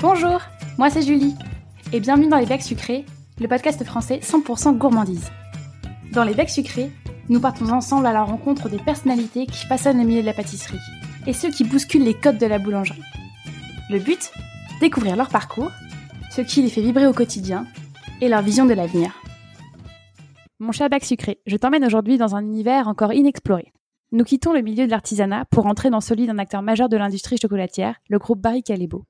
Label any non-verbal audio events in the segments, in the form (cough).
Bonjour, moi c'est Julie, et bienvenue dans Les Becs Sucrés, le podcast français 100% gourmandise. Dans Les Becs Sucrés, nous partons ensemble à la rencontre des personnalités qui façonnent le milieu de la pâtisserie, et ceux qui bousculent les codes de la boulangerie. Le but Découvrir leur parcours, ce qui les fait vibrer au quotidien, et leur vision de l'avenir. Mon cher Bac Sucré, je t'emmène aujourd'hui dans un univers encore inexploré. Nous quittons le milieu de l'artisanat pour entrer dans celui d'un acteur majeur de l'industrie chocolatière, le groupe Barry Callebaut.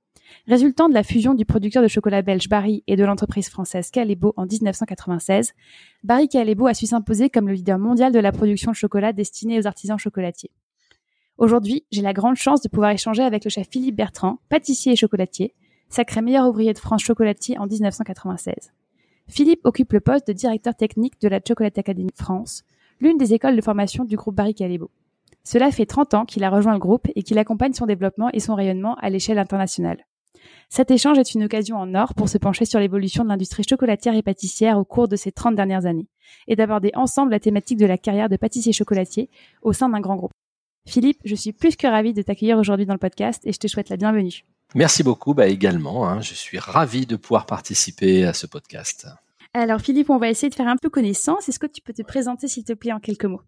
Résultant de la fusion du producteur de chocolat belge Barry et de l'entreprise française Callebaut en 1996, Barry Callebaut a su s'imposer comme le leader mondial de la production de chocolat destiné aux artisans chocolatiers. Aujourd'hui, j'ai la grande chance de pouvoir échanger avec le chef Philippe Bertrand, pâtissier et chocolatier, sacré meilleur ouvrier de France chocolatier en 1996. Philippe occupe le poste de directeur technique de la Chocolate Academy France, l'une des écoles de formation du groupe Barry Callebaut. Cela fait 30 ans qu'il a rejoint le groupe et qu'il accompagne son développement et son rayonnement à l'échelle internationale. Cet échange est une occasion en or pour se pencher sur l'évolution de l'industrie chocolatière et pâtissière au cours de ces 30 dernières années et d'aborder ensemble la thématique de la carrière de pâtissier chocolatier au sein d'un grand groupe. Philippe, je suis plus que ravi de t'accueillir aujourd'hui dans le podcast et je te souhaite la bienvenue. Merci beaucoup, bah également. Hein, je suis ravi de pouvoir participer à ce podcast. Alors Philippe, on va essayer de faire un peu connaissance. Est-ce que tu peux te présenter s'il te plaît en quelques mots?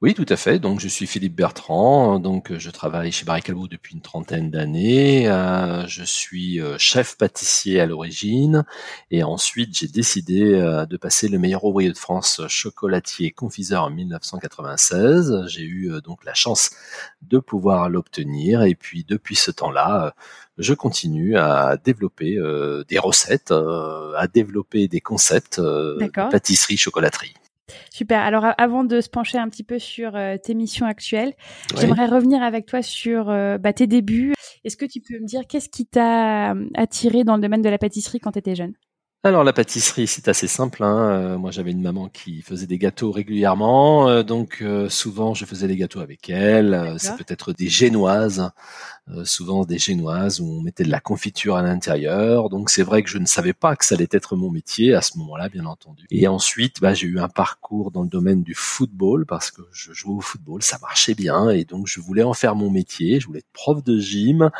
Oui, tout à fait. Donc, je suis Philippe Bertrand. Donc, je travaille chez Barry Calvo depuis une trentaine d'années. Euh, je suis euh, chef pâtissier à l'origine, et ensuite j'ai décidé euh, de passer le meilleur ouvrier de France chocolatier confiseur en 1996. J'ai eu donc la chance de pouvoir l'obtenir, et puis depuis ce temps-là, je continue à développer des recettes, à développer des concepts de pâtisserie chocolaterie. Super. Alors avant de se pencher un petit peu sur euh, tes missions actuelles, j'aimerais revenir avec toi sur euh, bah, tes débuts. Est-ce que tu peux me dire qu'est-ce qui t'a euh, attiré dans le domaine de la pâtisserie quand tu étais jeune? Alors la pâtisserie, c'est assez simple. Hein. moi, j'avais une maman qui faisait des gâteaux régulièrement, donc souvent je faisais des gâteaux avec elle. c'est peut-être des génoises, souvent des génoises où on mettait de la confiture à l'intérieur. Donc c'est vrai que je ne savais pas que ça allait être mon métier à ce moment-là, bien entendu. Et ensuite, bah, j'ai eu un parcours dans le domaine du football parce que je jouais au football, ça marchait bien, et donc je voulais en faire mon métier. Je voulais être prof de gym.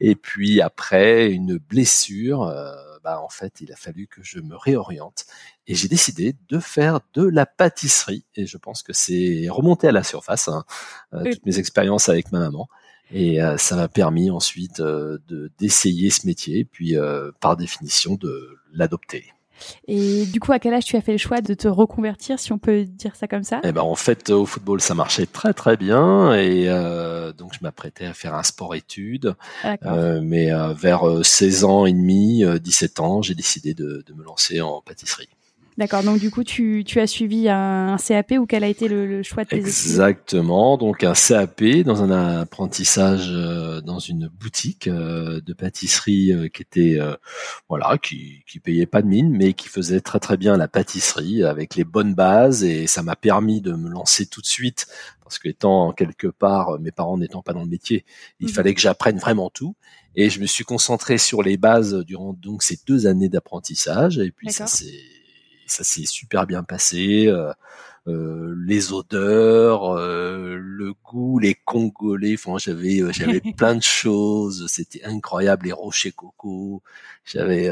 Et puis après une blessure bah, en fait, il a fallu que je me réoriente et j'ai décidé de faire de la pâtisserie. Et je pense que c'est remonté à la surface, hein, euh, toutes mes expériences avec ma maman. Et euh, ça m'a permis ensuite euh, de d'essayer ce métier, puis par définition de l'adopter. Et du coup, à quel âge tu as fait le choix de te reconvertir, si on peut dire ça comme ça? Eh ben, en fait, au football, ça marchait très très bien, et euh, donc je m'apprêtais à faire un sport-études. Euh, mais euh, vers 16 ans et demi, 17 ans, j'ai décidé de, de me lancer en pâtisserie. D'accord, donc du coup, tu, tu as suivi un, CAP ou quel a été le, choix de tes Exactement, donc un CAP dans un apprentissage euh, dans une boutique euh, de pâtisserie euh, qui était, voilà, qui, qui payait pas de mine, mais qui faisait très très bien la pâtisserie avec les bonnes bases. Et ça m'a permis de me lancer tout de suite parce que étant quelque part, mes parents n'étant pas dans le métier, il mmh fallait que j'apprenne vraiment tout. Et je me suis concentré sur les bases durant donc ces deux années d'apprentissage. Et puis ça c'est ça s'est super bien passé. Euh, euh, les odeurs, euh, le goût, les congolais. Enfin, j'avais j'avais (laughs) plein de choses. C'était incroyable les rochers coco. J'avais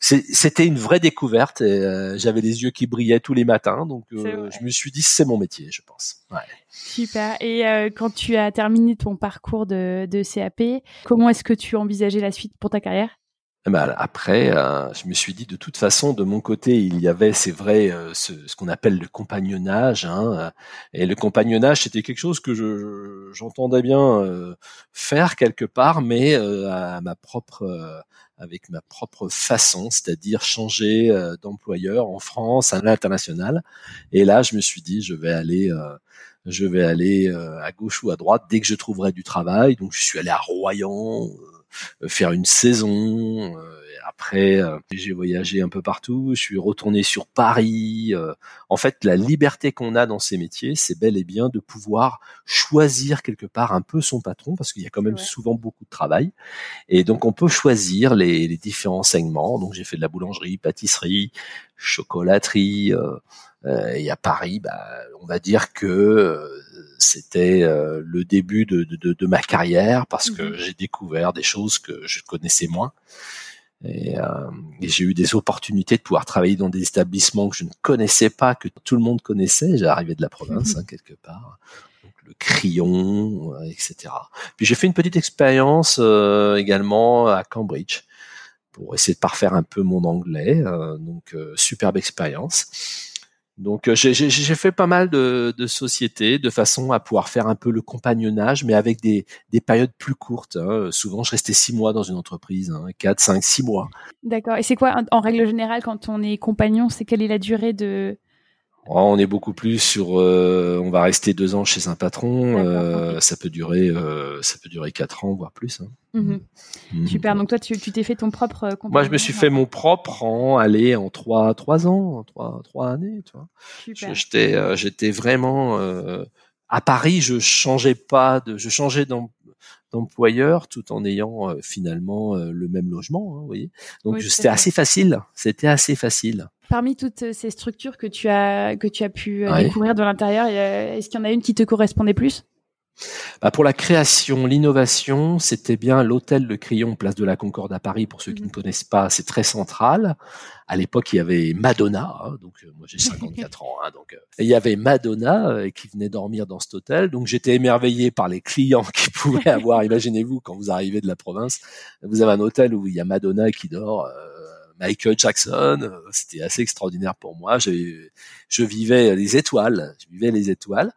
c'était une vraie découverte. j'avais les yeux qui brillaient tous les matins. Donc je me suis dit c'est mon métier, je pense. Ouais. Super. Et quand tu as terminé ton parcours de, de CAP, comment est-ce que tu envisageais la suite pour ta carrière? Ben, après, euh, je me suis dit de toute façon, de mon côté, il y avait, c'est vrai, euh, ce, qu'on appelle le compagnonnage. Hein, et le compagnonnage, c'était quelque chose que je, j'entendais bien euh, faire quelque part, mais à ma propre, avec ma propre façon, c'est-à-dire changer d'employeur en France, à l'international. Et là, je me suis dit, je vais aller je vais aller à gauche ou à droite dès que je trouverai du travail. Donc je suis allé à Royan, euh, faire une saison. Euh, après, j'ai voyagé un peu partout. Je suis retourné sur Paris. en fait, la liberté qu'on a dans ces métiers, c'est bel et bien de pouvoir choisir quelque part un peu son patron, parce qu'il y a quand même souvent beaucoup de travail. Et donc, on peut choisir les, les différents segments. Donc, j'ai fait de la boulangerie, pâtisserie, chocolaterie. et à Paris, bah, on va dire que c'était euh, le début de, de, de, ma carrière parce que mhm. j'ai découvert des choses que je connaissais moins. Et, euh, et j'ai eu des opportunités de pouvoir travailler dans des établissements que je ne connaissais pas, que tout le monde connaissait. J'arrivais de la province, hein, quelque part. Donc, le crayon, euh, etc. Puis j'ai fait une petite expérience euh, également à Cambridge pour essayer de parfaire un peu mon anglais. donc, superbe expérience. Donc euh, j'ai fait pas mal de, sociétés de façon à pouvoir faire un peu le compagnonnage, mais avec des, des périodes plus courtes. Hein. Souvent, je restais six mois dans une entreprise, hein, quatre, cinq, six mois. D'accord. Et c'est quoi, en règle générale, quand on est compagnon, c'est quelle est la durée de, on est beaucoup plus sur, euh, on va rester deux ans chez un patron. Euh, ça peut durer, euh, ça peut durer quatre ans voire plus. Hein. Mhm. Mhm. Super. Donc toi, tu t'es fait ton propre. Moi, je me suis fait mon propre en aller en trois trois ans, en trois trois années. Tu vois. J'étais j'étais vraiment à Paris. Je changeais pas de, je changeais d'employeur tout en ayant finalement le même logement. Hein, vous voyez. Donc c'était assez facile. C'était assez facile. Parmi toutes euh, ces structures que tu as que tu as pu euh, découvrir de l'intérieur, est-ce qu'il y en a une qui te correspondait plus? Bah pour la création, l'innovation, c'était bien l'hôtel Le Crayon, place de la Concorde à Paris. Pour ceux qui mhm. ne connaissent pas, c'est très central. À l'époque, il y avait Madonna, hein, donc euh, moi j'ai (laughs) 54 ans, hein, donc il y avait Madonna qui venait dormir dans cet hôtel. Donc j'étais émerveillé par les clients (laughs) qui pouvaient avoir. Imaginez-vous quand vous arrivez de la province, vous avez un hôtel où il y a Madonna qui dort. Michael Jackson. Euh, c'était assez extraordinaire pour moi. Je, je vivais les étoiles. Je vivais les étoiles.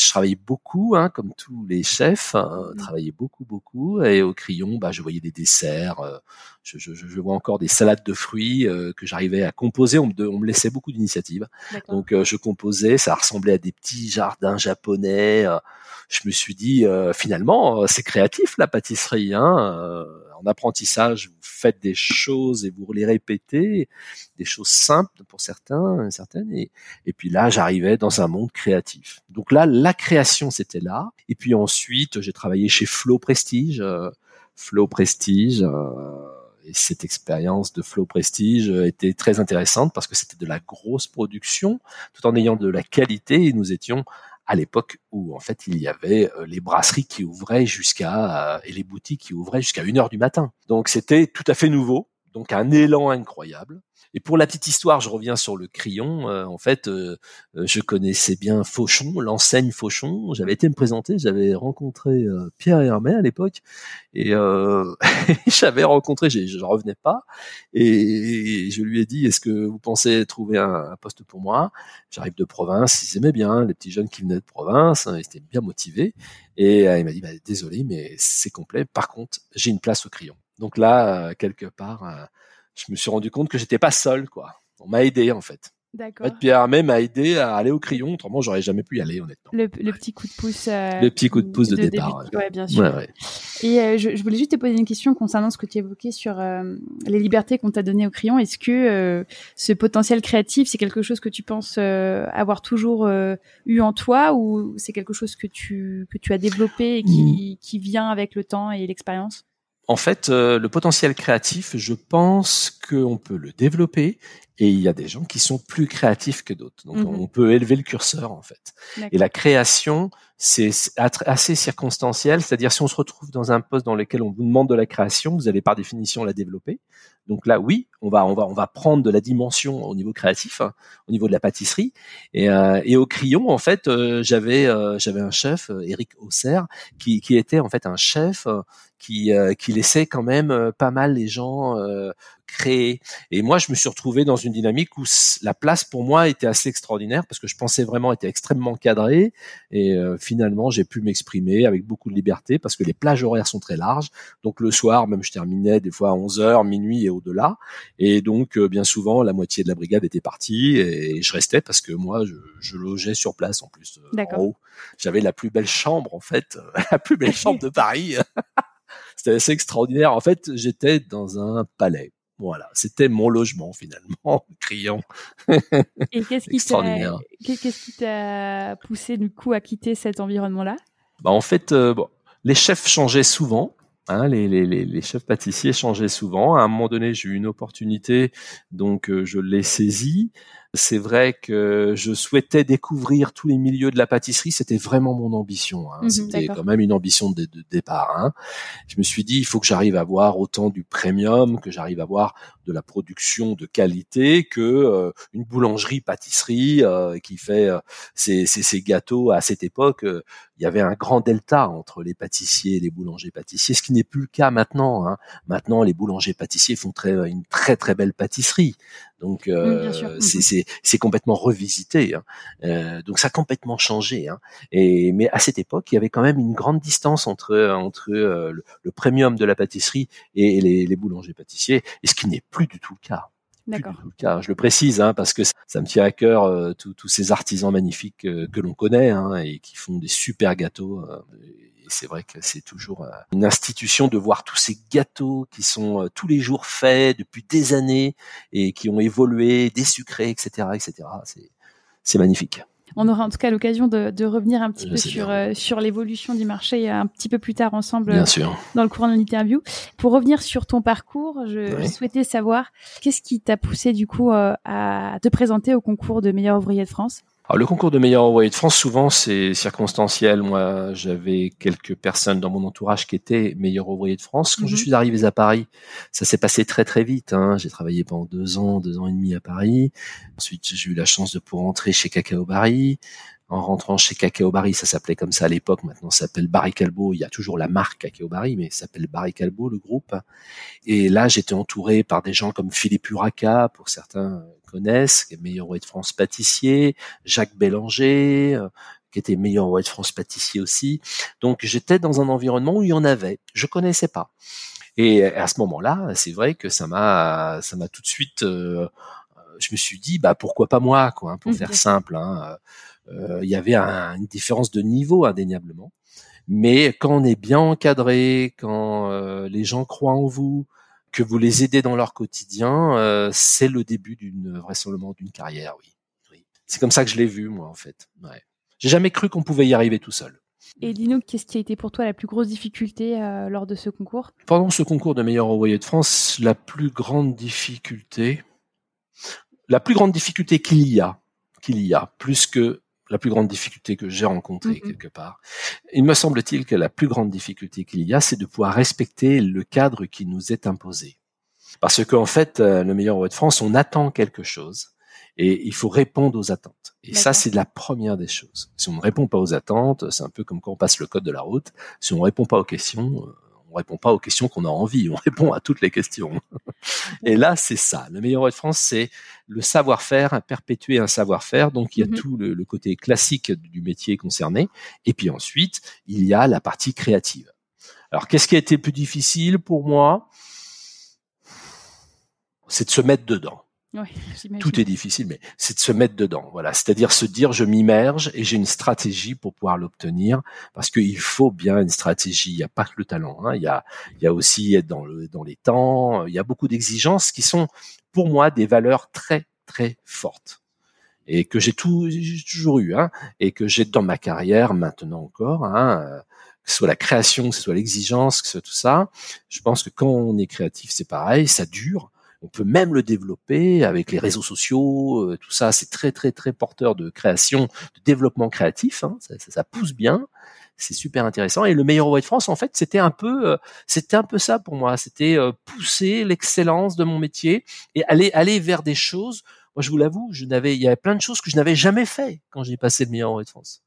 Je travaillais beaucoup, hein, comme tous les chefs, hein, mmh. travaillais beaucoup, beaucoup. Et au crayon, bah, je voyais des desserts. Euh, je, je, je, vois encore des salades de fruits euh, que j'arrivais à composer. On me, on me laissait beaucoup d'initiatives. Donc, je composais. Ça ressemblait à des petits jardins japonais. je me suis dit, finalement, c'est créatif la pâtisserie. Hein, en apprentissage, vous faites des choses et vous les répétez, des choses simples pour certains, certaines, et, et puis là, j'arrivais dans un monde créatif. Donc là, la création, c'était là. Et puis ensuite, j'ai travaillé chez Flow Prestige. Euh, Flow Prestige. Euh, et cette expérience de Flow Prestige était très intéressante parce que c'était de la grosse production, tout en ayant de la qualité. Et nous étions à l'époque où en fait il y avait euh, les brasseries qui ouvraient jusqu'à et les boutiques qui ouvraient jusqu'à une heure du matin. Donc c'était tout à fait nouveau, donc un élan incroyable. Et pour la petite histoire, je reviens sur le crayon. Euh, en fait, euh, euh, je connaissais bien Fauchon, l'enseigne Fauchon. J'avais été me présenter, j'avais rencontré Pierre Hermé à l'époque, et (laughs) j'avais rencontré, je ne revenais pas, et je lui ai dit, est-ce que vous pensez trouver un, poste pour moi? J'arrive de province, ils aimaient bien les petits jeunes qui venaient de province, hein, ils étaient bien motivés, et il m'a dit, bah, désolé, mais c'est complet. Par contre, j'ai une place au crayon. Donc là, quelque part je me suis rendu compte que j'étais pas seul, quoi. On m'a aidé, en fait. D'accord. En fait, Pierre Armé m'a aidé à aller au crayon, autrement j'aurais jamais pu y aller honnêtement. Le, petit coup de pouce. Euh, le petit coup de pouce de, départ. Oui, bien sûr. Ouais, ouais. Et euh, je, je, voulais juste te poser une question concernant ce que tu évoquais sur euh, les libertés qu'on t'a données au crayon. Est-ce que ce potentiel créatif, c'est quelque chose que tu penses avoir toujours eu en toi ou c'est quelque chose que tu que tu as développé et qui, mmh. qui vient avec le temps et l'expérience? En fait, le potentiel créatif, je pense qu'on peut le développer et il y a des gens qui sont plus créatifs que d'autres. Donc, mmh on peut élever le curseur, en fait. Et la création, c'est assez circonstanciel. C'est-à-dire, si on se retrouve dans un poste dans lequel on vous demande de la création, vous allez par définition la développer. Donc là, oui, on va, on va, on va prendre de la dimension au niveau créatif, hein, au niveau de la pâtisserie. Et, euh, au crayon, en fait, euh, j'avais, euh, j'avais un chef, Eric Hausser, qui, qui était en fait un chef qui, qui laissait quand même pas mal les gens créer. Et moi, je me suis retrouvé dans une dynamique où la place pour moi était assez extraordinaire parce que je pensais vraiment était extrêmement cadré. Et finalement, j'ai pu m'exprimer avec beaucoup de liberté parce que les plages horaires sont très larges. Donc le soir, même je terminais des fois à 11 heures, minuit et au-delà. Et donc, euh, bien souvent, la moitié de la brigade était partie et je restais parce que moi, je, je logeais sur place en plus. Euh, en haut. J'avais la plus belle chambre, en fait, (laughs) la plus belle (laughs) chambre de Paris. (laughs) C'était assez extraordinaire. En fait, j'étais dans un palais Voilà, c'était mon logement finalement, criant. Et qu'est-ce qui t'a, qu'est-ce qui t'a poussé du coup à quitter cet environnement-là? Bah en fait, euh, bon, les chefs changeaient souvent. Hein, les, les, les, chefs pâtissiers changeaient souvent. À un moment donné, j'ai eu une opportunité, donc euh, je l'ai saisie. C'est vrai que je souhaitais découvrir tous les milieux de la pâtisserie. C'était vraiment mon ambition. Hein. Mhm, C'était quand même une ambition de, départ. Hein. Je me suis dit, il faut que j'arrive à voir autant du premium, que j'arrive à voir de la production de qualité, que euh, une boulangerie-pâtisserie euh, qui fait euh, ses, gâteaux. À cette époque, il y avait un grand delta entre les pâtissiers et les boulangers-pâtissiers, ce qui n'est plus le cas maintenant. Hein. Maintenant, les boulangers-pâtissiers font très, une très très belle pâtisserie. Donc euh, mhm. c'est complètement revisité. Hein. Euh, donc ça a complètement changé. Hein. Et mais à cette époque, il y avait quand même une grande distance entre entre euh, le, premium de la pâtisserie et les, les boulangers pâtissiers, et ce qui n'est plus du tout le cas. D'accord. Je le précise hein, parce que ça me tient à cœur euh, tous ces artisans magnifiques euh, que l'on connaît hein, et qui font des super gâteaux. Euh, et c'est vrai que c'est toujours une institution de voir tous ces gâteaux qui sont tous les jours faits depuis des années et qui ont évolué, désucrés, etc., etc. C'est magnifique. On aura en tout cas l'occasion de, de, revenir un petit peu sur, euh, sur l'évolution du marché un petit peu plus tard ensemble Bien sûr. dans le courant de l'interview. Pour revenir sur ton parcours, je souhaitais savoir qu'est-ce qui t'a poussé du coup euh, à te présenter au concours de meilleur ouvrier de France? Alors, le concours de meilleur envoyé de France, souvent, c'est circonstanciel. Moi, j'avais quelques personnes dans mon entourage qui étaient meilleurs ouvriers de France. Quand je mhm. suis arrivé à Paris, ça s'est passé très très vite. Hein. J'ai travaillé pendant deux ans, deux ans et demi à Paris. Ensuite, j'ai eu la chance de pouvoir entrer chez Cacao Barry en rentrant chez Cacao Barry, ça s'appelait comme ça à l'époque, maintenant ça s'appelle Barry Calbo, il y a toujours la marque Cacao Barry, mais ça s'appelle Barry Calbo, le groupe. Et là, j'étais entouré par des gens comme Philippe Uraca, pour certains connaissent, qui est meilleur roi de France pâtissier, Jacques Bélanger, euh, qui était meilleur roi de France pâtissier aussi. Donc j'étais dans un environnement où il y en avait, je connaissais pas. Et à ce moment-là, c'est vrai que ça m'a, ça m'a tout de suite, euh, je me suis dit, bah pourquoi pas moi, quoi, hein, pour mmh, faire simple. Hein, euh, il y avait une différence de niveau indéniablement. Mais quand on est bien encadré, quand euh, les gens croient en vous, que vous les aidez dans leur quotidien, euh, c'est le début d'une vraisemblablement d'une carrière, oui. C'est comme ça que je l'ai vu moi en fait. Ouais. J'ai jamais cru qu'on pouvait y arriver tout seul. Et dis-nous, qu'est-ce qui a été pour toi la plus grosse difficulté lors de ce concours? Pendant ce concours de meilleur envoyé de France, la plus grande difficulté, la plus grande difficulté qu'il y a, qu'il y a, plus que la plus grande difficulté que j'ai rencontrée mm-hmm. quelque part. Il me semble-t-il que la plus grande difficulté qu'il y a, c'est de pouvoir respecter le cadre qui nous est imposé. Parce qu'en fait, euh, le meilleur roi de France, on attend quelque chose et il faut répondre aux attentes. Et ça, c'est la première des choses. Si on ne répond pas aux attentes, c'est un peu comme quand on passe le code de la route. Si on ne répond pas aux questions, euh, on répond pas aux questions qu'on a envie, on (laughs) répond à toutes les questions. Et là, c'est ça. Le meilleur de France, c'est le savoir-faire, perpétuer un savoir-faire. Donc, il y a mhm. tout le, côté classique du métier concerné. Et puis ensuite, il y a la partie créative. Alors, qu'est-ce qui a été plus difficile pour moi? C'est de se mettre dedans. Tout est difficile, mais c'est de se mettre dedans. Voilà, c'est-à-dire se dire je m'immerge et j'ai une stratégie pour pouvoir l'obtenir, parce qu'il faut bien une stratégie. Il n'y a pas que le talent, hein. il y a, il y a aussi être dans le dans les temps. Il y a beaucoup d'exigences qui sont pour moi des valeurs très très fortes et que j'ai toujours eu, hein, et que j'ai dans ma carrière maintenant encore. Hein, que ce soit la création, que ce soit l'exigence, que ce soit tout ça. Je pense que quand on est créatif, c'est pareil, ça dure on peut même le développer avec les réseaux sociaux, euh, tout ça, c'est très très très porteur de création, de développement créatif. Hein, ça, ça, pousse bien, c'est super intéressant. Et le meilleur roi de France, en fait, c'était un peu, euh, c'était un peu ça pour moi. C'était euh, pousser l'excellence de mon métier et aller aller vers des choses. Moi, je vous l'avoue, je n'avais, il y avait plein de choses que je n'avais jamais fait quand j'ai passé le meilleur roi de France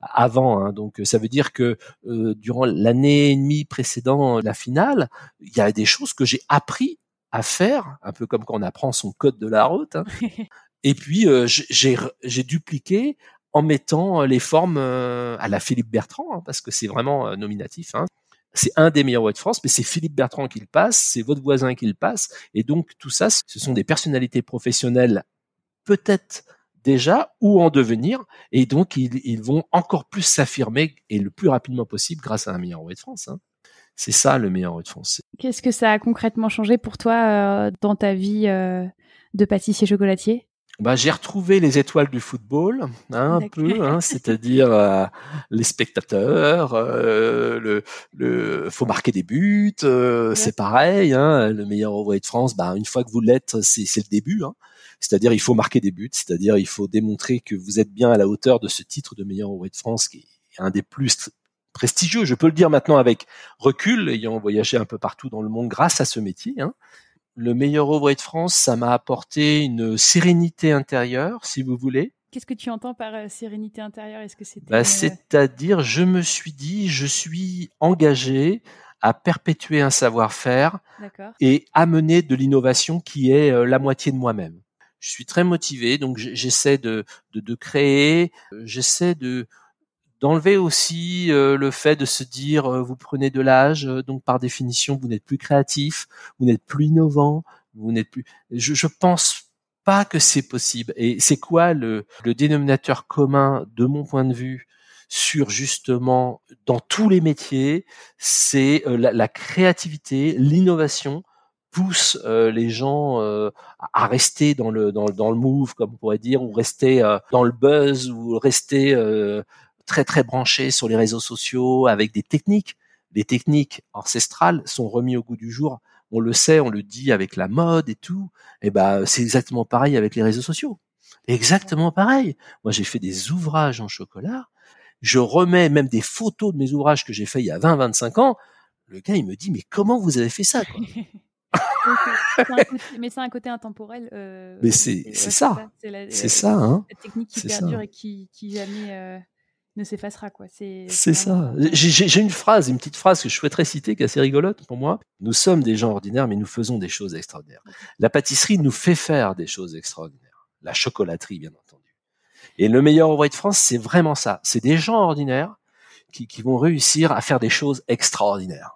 avant. Hein, donc ça veut dire que durant l'année et demie précédant la finale, il y a des choses que j'ai appris à faire, un peu comme quand on apprend son code de la route. Hein. (laughs) Et puis euh, j'ai dupliqué en mettant euh, les formes euh, à la Philippe Bertrand, hein, parce que c'est vraiment nominatif. Hein. C'est un des meilleurs rois de France, mais c'est Philippe Bertrand qui le passe, c'est votre voisin qui le passe, et donc tout ça, ce sont des personnalités professionnelles peut-être déjà ou en devenir, et donc ils, vont encore plus s'affirmer et le plus rapidement possible grâce à un meilleur roi de France. C'est ça le meilleur de France. Qu'est-ce que ça a concrètement changé pour toi dans ta vie de pâtissier chocolatier? Bah, j'ai retrouvé les étoiles du football, hein, un peu, hein, c'est-à-dire euh, les spectateurs, euh, le, le, faut marquer des buts, euh, c'est pareil. Hein, le meilleur ouvrier de France, bah, une fois que vous l'êtes, c'est, c'est le début. Hein. C'est-à-dire, il faut marquer des buts, c'est-à-dire, il faut démontrer que vous êtes bien à la hauteur de ce titre de meilleur ouvrier de France, qui est un des plus prestigieux. Je peux le dire maintenant avec recul, ayant voyagé un peu partout dans le monde grâce à ce métier. Hein le meilleur ouvrier de France, ça m'a apporté une sérénité intérieure, si vous voulez. Qu'est-ce que tu entends par euh, sérénité intérieure? Est-ce que bah, C'est-à-dire, je me suis dit, je suis engagé à perpétuer un savoir-faire et amener de l'innovation qui est euh, la moitié de moi-même. Je suis très motivé, donc j'essaie de, de, de créer, euh, j'essaie de, d'enlever aussi euh, le fait de se dire euh, vous prenez de l'âge, euh, donc par définition vous n'êtes plus créatif, vous n'êtes plus innovant, vous n'êtes plus. Je, je pense pas que c'est possible. Et c'est quoi le, le dénominateur commun de mon point de vue sur justement dans tous les métiers, c'est la, la, créativité, l'innovation pousse les gens à rester dans le dans, dans, le move comme on pourrait dire ou rester dans le buzz ou rester très très branché sur les réseaux sociaux avec des techniques. Les techniques ancestrales sont remis au goût du jour. On le sait, on le dit avec la mode et tout. Et eh ben c'est exactement pareil avec les réseaux sociaux. Exactement pareil. Moi j'ai fait des ouvrages en chocolat. Je remets même des photos de mes ouvrages que j'ai fait il y a 20 25 ans. Le gars il me dit mais comment vous avez fait ça quoi? (laughs) Mais c'est un côté intemporel. Euh, mais c'est ça. C'est ça. Hein. La technique qui perdure et qui, qui jamais. Euh, ne s'effacera quoi. C'est ça. J'ai une phrase, une petite phrase que je souhaiterais citer qui est assez rigolote pour moi. Nous sommes des gens ordinaires, mais nous faisons des choses extraordinaires. La pâtisserie nous fait faire des choses extraordinaires. La chocolaterie, bien entendu. Et le meilleur ouvrier de France, c'est vraiment ça. C'est des gens ordinaires qui, qui vont réussir à faire des choses extraordinaires.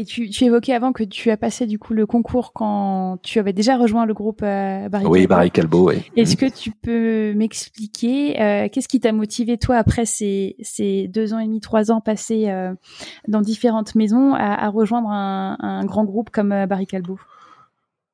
Et tu, tu, évoquais avant que tu as passé du coup le concours quand tu avais déjà rejoint le groupe euh, Barry Oui, Barry Calbo, oui. Est-ce que tu peux m'expliquer euh, qu'est-ce qui t'a motivé toi après ces, ces deux ans et demi, trois ans passés euh, dans différentes maisons à, à rejoindre un, un, grand groupe comme euh, Barry Calbo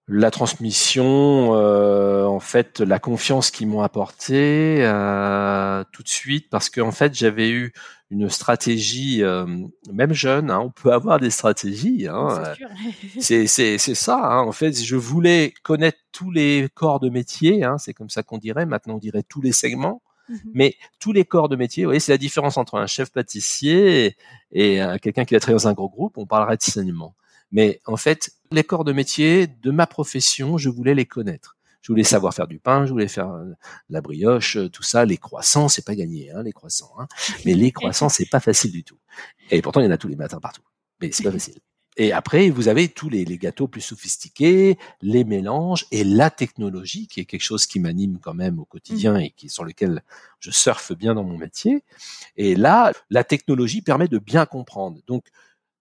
la transmission, en fait, la confiance qu'ils m'ont apporté euh, tout de suite, parce qu'en fait, j'avais eu une stratégie, euh, même jeune, hein, on peut avoir des stratégies. Hein, (laughs) c'est c'est ça. Hein, en fait, je voulais connaître tous les corps de métier. C'est comme ça qu'on dirait. Maintenant, on dirait tous les segments. Mmh Mais tous les corps de métier, vous voyez, c'est la différence entre un chef pâtissier et, et quelqu'un qui a travaillé dans un gros groupe. On parlerait de saignement. Mais en fait, les corps de métier de ma profession, je voulais les connaître. Je voulais savoir faire du pain, je voulais faire euh, la brioche, euh, tout ça. Les croissants, c'est pas gagné, hein, les croissants. Hein. Mais les croissants, c'est pas facile du tout. Et pourtant, il y en a tous les matins partout. Mais c'est pas facile. Et après, vous avez tous les, les, gâteaux plus sophistiqués, les mélanges et la technologie, qui est quelque chose qui m'anime quand même au quotidien mmh. et qui sur lequel je surfe bien dans mon métier. Et là, la technologie permet de bien comprendre. Donc,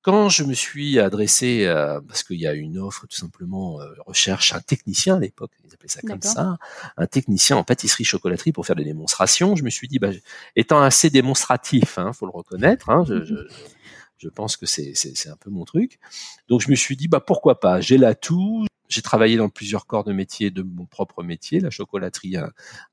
quand je me suis adressé, euh, parce qu'il y a une offre tout simplement, euh, recherche un technicien à l'époque, ils appelaient ça comme ça, un technicien en pâtisserie chocolaterie pour faire des démonstrations, je me suis dit, bah, étant assez démonstratif, hein, faut le reconnaître, hein, je, je, (laughs) je, pense que c'est, c'est, un peu mon truc. Donc je me suis dit, bah pourquoi pas, j'ai l'atout, j'ai travaillé dans plusieurs corps de métier de mon propre métier, la chocolaterie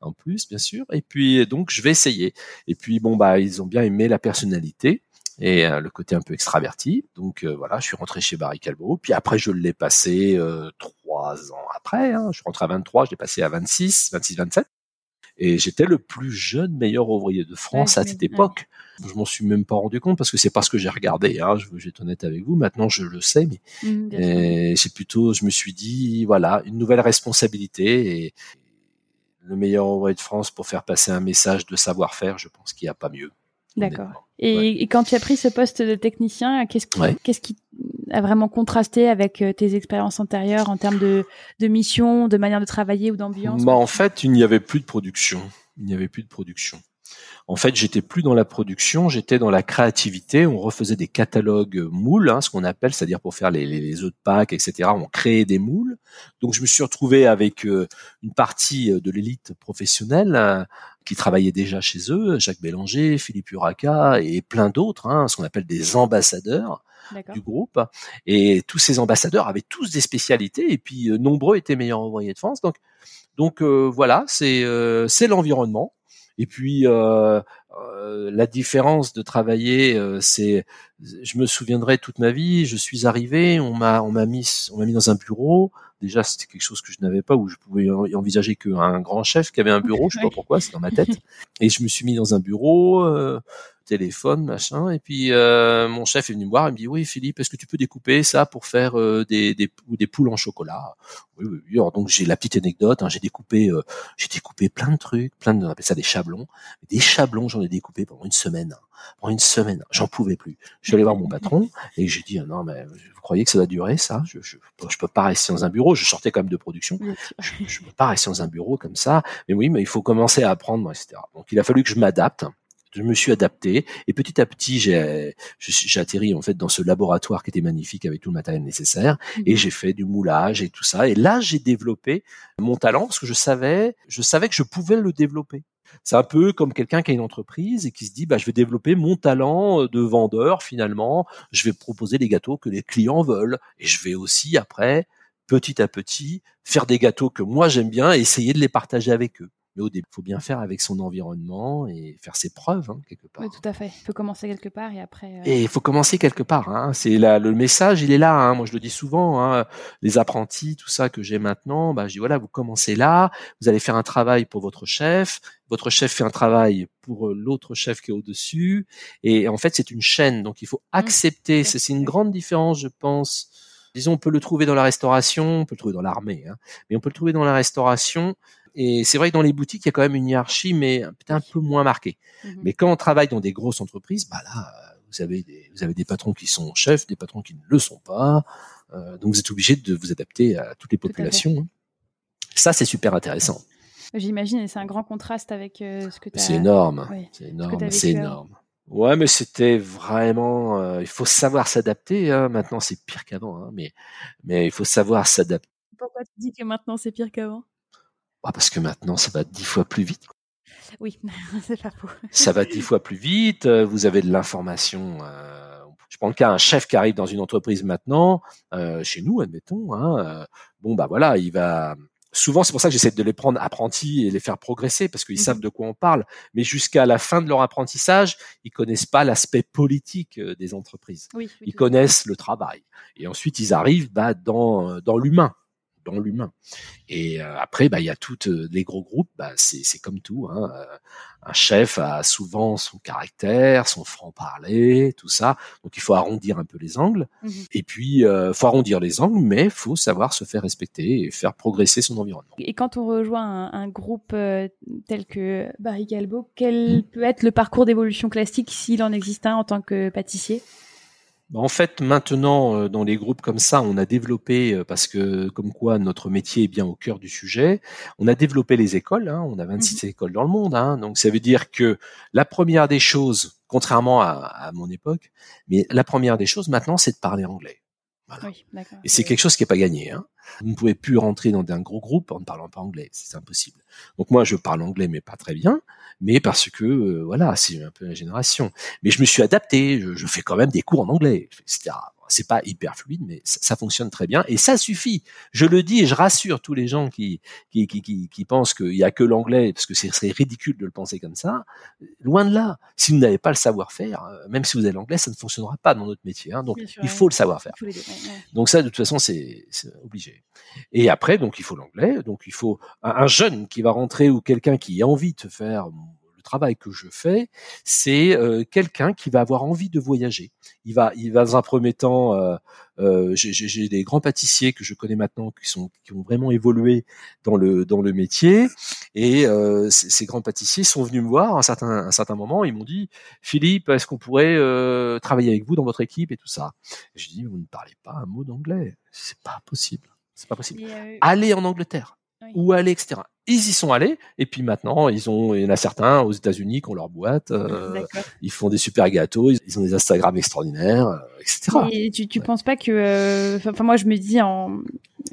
en plus, bien sûr. Et puis donc je vais essayer. Et puis bon bah ils ont bien aimé la personnalité et euh, le côté un peu extraverti. Donc euh, voilà, je suis rentré chez Barry Calbo. Puis après, je l'ai passé euh, trois ans après. Hein. Je suis rentré à 23, je l'ai passé à 26, 26, 27. Et j'étais le plus jeune meilleur ouvrier de France à cette époque. Je m'en suis même pas rendu compte parce que c'est pas ce que j'ai regardé. Hein. Je vais être honnête avec vous. Maintenant, je le sais, mais mmh, c'est plutôt, je me suis dit, voilà, une nouvelle responsabilité et le meilleur ouvrier de France pour faire passer un message de savoir-faire. Je pense qu'il n'y a pas mieux. D'accord. Et, quand tu as pris ce poste de technicien, qu'est-ce qui, qu'est-ce qui a vraiment contrasté avec euh, tes expériences antérieures en termes de, de mission, de manière de travailler ou d'ambiance? Bah, En fait, il n'y avait plus de production. Il n'y avait plus de production. En fait, j'étais plus dans la production, j'étais dans la créativité. On refaisait des catalogues moules, hein, ce qu'on appelle, c'est-à-dire pour faire les, les, les œufs de Pâques, etc. On créait des moules. Donc, je me suis retrouvé avec euh, une partie euh, de l'élite professionnelle hein, qui travaillait déjà chez eux, Jacques Bélanger, Philippe Uraca et plein d'autres, hein, ce qu'on appelle des ambassadeurs. du groupe. Et tous ces ambassadeurs avaient tous des spécialités et puis nombreux étaient meilleurs ouvriers de France. Donc, donc voilà, c'est c'est l'environnement. Et puis euh, euh, la différence de travailler, euh, c'est, je me souviendrai toute ma vie. Je suis arrivé, on m'a, on m'a mis, on m'a mis dans un bureau. Déjà, c'était quelque chose que je n'avais pas, où je pouvais envisager qu'un grand chef qui avait un bureau. Je sais pas pourquoi, c'est dans ma tête. Et je me suis mis dans un bureau. Téléphone, machin. Et puis euh, mon chef est venu me voir, il me dit oui Philippe, est-ce que tu peux découper ça pour faire euh, des, des, des poules en chocolat? Oui, oui, oui. Alors, donc j'ai la petite anecdote, hein, j'ai découpé, euh, j'ai découpé plein de trucs, plein de, on appelle ça des chablons, des chablons, j'en ai découpé pendant une semaine, hein. pendant une semaine, j'en pouvais plus. Je suis allé voir mon patron et j'ai dit non mais vous croyez que ça va durer ça? Je, je, je peux pas rester dans un bureau. Je sortais quand même de production, je, je peux pas rester dans un bureau comme ça. Mais oui, mais il faut commencer à apprendre, etc. Donc il a fallu que je m'adapte je me suis adapté et petit à petit j'ai j'ai atterri en fait dans ce laboratoire qui était magnifique avec tout le matériel nécessaire mmh. et j'ai fait du moulage et tout ça. Et là j'ai développé mon talent parce que je savais je savais que je pouvais le développer. C'est un peu comme quelqu'un qui a une entreprise et qui se dit bah je vais développer mon talent de vendeur finalement. Je vais proposer les gâteaux que les clients veulent et je vais aussi après petit à petit faire des gâteaux que moi j'aime bien et essayer de les partager avec eux mais au début, il faut bien faire avec son environnement et faire ses preuves hein, quelque part. Oui, tout à fait. Il faut commencer quelque part et après. Euh, et il faut commencer quelque part. Hein. C'est le message, il est là. Hein. Moi, je le dis souvent. Hein. Les apprentis, tout ça que j'ai maintenant, bah, je dis voilà, vous commencez là. Vous allez faire un travail pour votre chef. Votre chef fait un travail pour euh, l'autre chef qui est au-dessus. Et en fait, c'est une chaîne. Donc, il faut mmh. accepter. C'est une grande différence, je pense. Disons, on peut le trouver dans la restauration, on peut le trouver dans l'armée, hein, mais on peut le trouver dans la restauration et c'est vrai que dans les boutiques, il y a quand même une hiérarchie, mais peut-être un peu moins marquée. Mmh mais quand on travaille dans des grosses entreprises, bah là, vous avez des, vous avez des patrons qui sont chefs, des patrons qui ne le sont pas. Euh, donc vous êtes obligé de vous adapter à toutes les populations. Hein. Ça, c'est super intéressant. J'imagine, et c'est un grand contraste avec euh, ce que tu as. C'est énorme. C'est énorme. C'est énorme. Ouais, mais c'était vraiment. Euh, il faut savoir s'adapter. Hein. Maintenant, c'est pire qu'avant, hein. mais mais il faut savoir s'adapter. Pourquoi tu dis que maintenant c'est pire qu'avant? Bah parce que maintenant, ça va dix fois plus vite. Oui, (laughs) c'est pas faux. ça va dix fois plus vite. Euh, vous avez de l'information. Euh, je prends le cas un chef qui arrive dans une entreprise maintenant, euh, chez nous, admettons. Hein, euh, bon, bah voilà, il va. Souvent, c'est pour ça que j'essaie de les prendre apprentis et les faire progresser parce qu'ils savent mhm. de quoi on parle. Mais jusqu'à la fin de leur apprentissage, ils connaissent pas l'aspect politique des entreprises. Oui, ils connaissent le travail. Et ensuite, ils arrivent bah, dans dans l'humain dans l'humain. Et euh, après, bah, il y a toutes euh, les gros groupes, bah, c'est comme tout. Hein. Euh, un chef a souvent son caractère, son franc-parler, tout ça. Donc il faut arrondir un peu les angles. Mmh et puis, euh, faut arrondir les angles, mais faut savoir se faire respecter et faire progresser son environnement. Et quand on rejoint un, un groupe tel que Barry Galbo, quel peut être le parcours d'évolution classique s'il en existe un en tant que pâtissier? En fait, maintenant, euh, dans les groupes comme ça, on a développé, euh, parce que comme quoi notre métier est bien au cœur du sujet, on a développé les écoles. Hein, on a 26 mmh écoles dans le monde. Hein, donc ça veut dire que la première des choses, contrairement à, à mon époque, mais la première des choses maintenant, c'est de parler anglais. Oui, et c'est quelque chose qui n'est pas gagné. Hein. Vous ne pouvez plus rentrer dans un gros groupe en ne parlant pas anglais, c'est impossible. Donc moi, je parle anglais, mais pas très bien, mais parce que euh, voilà, c'est un peu la génération. Mais je me suis adapté, je, je fais quand même des cours en anglais, etc c'est pas hyper fluide, mais ça, fonctionne très bien et ça suffit. Je le dis et je rassure tous les gens qui qui qui, qui, qui pensent qu'il y a que l'anglais parce que ce serait ridicule de le penser comme ça. Loin de là. Si vous n'avez pas le savoir-faire, euh, même si vous avez l'anglais, ça ne fonctionnera pas dans notre métier. Hein. Donc il faut le savoir-faire. Donc ça, de toute façon, c'est obligé. Et après, donc il faut l'anglais. Donc il faut un, jeune qui va rentrer ou quelqu'un qui a envie de faire travail que je fais, c'est euh, quelqu'un qui va avoir envie de voyager. Il va, il va dans un premier temps. Euh, euh, j'ai des grands pâtissiers que je connais maintenant qui sont qui ont vraiment évolué dans le dans le métier et ces, grands pâtissiers sont venus me voir à un certain un certain moment ils m'ont dit Philippe est-ce qu'on pourrait travailler avec vous dans votre équipe et tout ça? Je dis vous ne parlez pas un mot d'anglais c'est pas possible c'est pas possible allez en Angleterre ou aller, etc. Ils y sont allés, et puis maintenant, ils ont, il y en a certains aux États-Unis qui ont leur boîte, euh, ils font des super gâteaux, ils ont des Instagram extraordinaires, euh, etc. Et tu, tu penses pas que, euh, enfin, moi, je me dis en,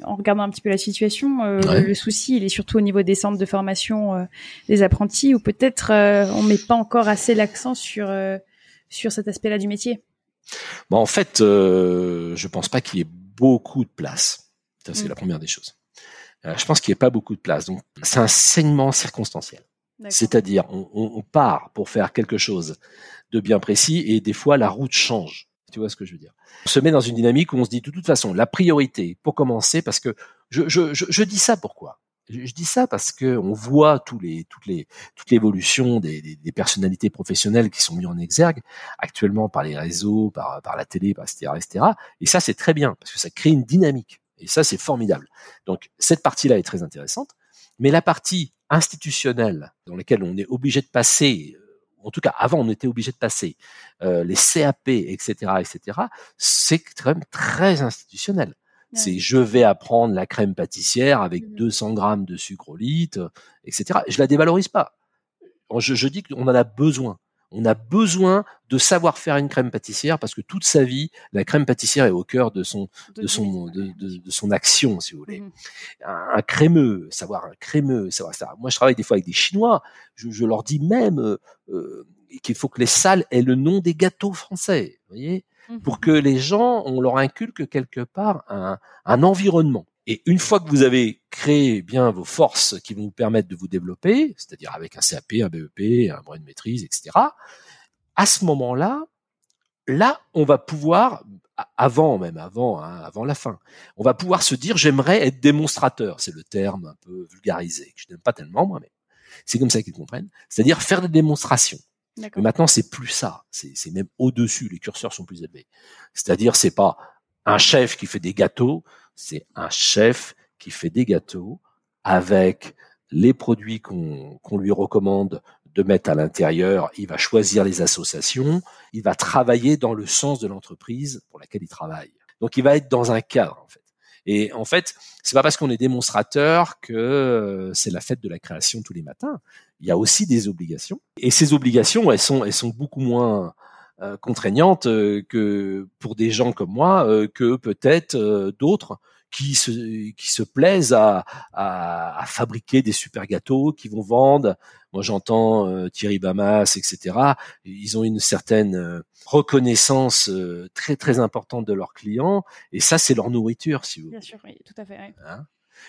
en regardant un petit peu la situation, le souci, il est surtout au niveau des centres de formation des apprentis, où peut-être on met pas encore assez l'accent sur sur cet aspect-là du métier? Bon, en fait, euh, je pense pas qu'il y ait beaucoup de place. Ça, c'est la première des choses. Euh, je pense qu'il n'y a pas beaucoup de place. Donc, c'est un saignement circonstanciel. C'est-à-dire, on, on, part pour faire quelque chose de bien précis et des fois, la route change. Tu vois ce que je veux dire? On se met dans une dynamique où on se dit de toute façon, la priorité, pour commencer, parce que je, je, je, je dis ça pourquoi? Je, dis ça parce que on voit tous les, toutes les, toute l'évolution des, des, des, personnalités professionnelles qui sont mises en exergue actuellement par les réseaux, par, par la télé, par etc., etc. Et ça, c'est très bien parce que ça crée une dynamique. Et ça, c'est formidable. Donc, cette partie-là est très intéressante. Mais la partie institutionnelle dans laquelle on est obligé de passer, euh, en tout cas avant on était obligé de passer euh, les CAP, etc., etc., c'est quand même très institutionnel. C'est je vais apprendre la crème pâtissière avec 200 mmh grammes de sucre au litre, etc. Je la dévalorise pas. Je, je dis qu'on en a besoin. On a besoin de savoir faire une crème pâtissière parce que toute sa vie, la crème pâtissière est au cœur de son de, son de, de, son action, si vous voulez. Mmh un, crémeux, savoir un crémeux, savoir ça. Moi, je travaille des fois avec des Chinois. Je, je leur dis même euh, euh qu'il faut que les salles aient le nom des gâteaux français. Vous voyez? Pour mmh que les gens, on leur inculque quelque part un, un environnement. Et une fois que vous avez créé bien vos forces qui vont vous permettre de vous développer, c'est-à-dire avec un CAP, un BEP, un brevet de maîtrise, etc., à ce moment-là, là, on va pouvoir, avant même, avant, hein, avant la fin, on va pouvoir se dire, j'aimerais être démonstrateur. C'est le terme un peu vulgarisé, que je n'aime pas tellement, moi, mais c'est comme ça qu'ils comprennent. C'est-à-dire faire des démonstrations. Mais maintenant, c'est plus ça. C'est même au-dessus. Les curseurs sont plus élevés. C'est-à-dire, c'est pas un chef qui fait des gâteaux, c'est un chef qui fait des gâteaux avec les produits qu'on lui recommande de mettre à l'intérieur. Il va choisir les associations. Il va travailler dans le sens de l'entreprise pour laquelle il travaille. Donc, il va être dans un cadre, en fait. Et en fait, c'est pas parce qu'on est démonstrateur que euh, c'est la fête de la création tous les matins. Il y a aussi des obligations. Et ces obligations, elles sont, elles sont beaucoup moins euh, contraignantes euh, que pour des gens comme moi, que peut-être d'autres qui se, qui se plaisent à, à, à, fabriquer des super gâteaux, qui vont vendre. Moi, j'entends euh, Thierry Bamas, etc. Ils ont une certaine euh, reconnaissance euh, très très importante de leurs clients, et ça, c'est leur nourriture, si vous. Bien sûr, oui, tout à fait. Hein?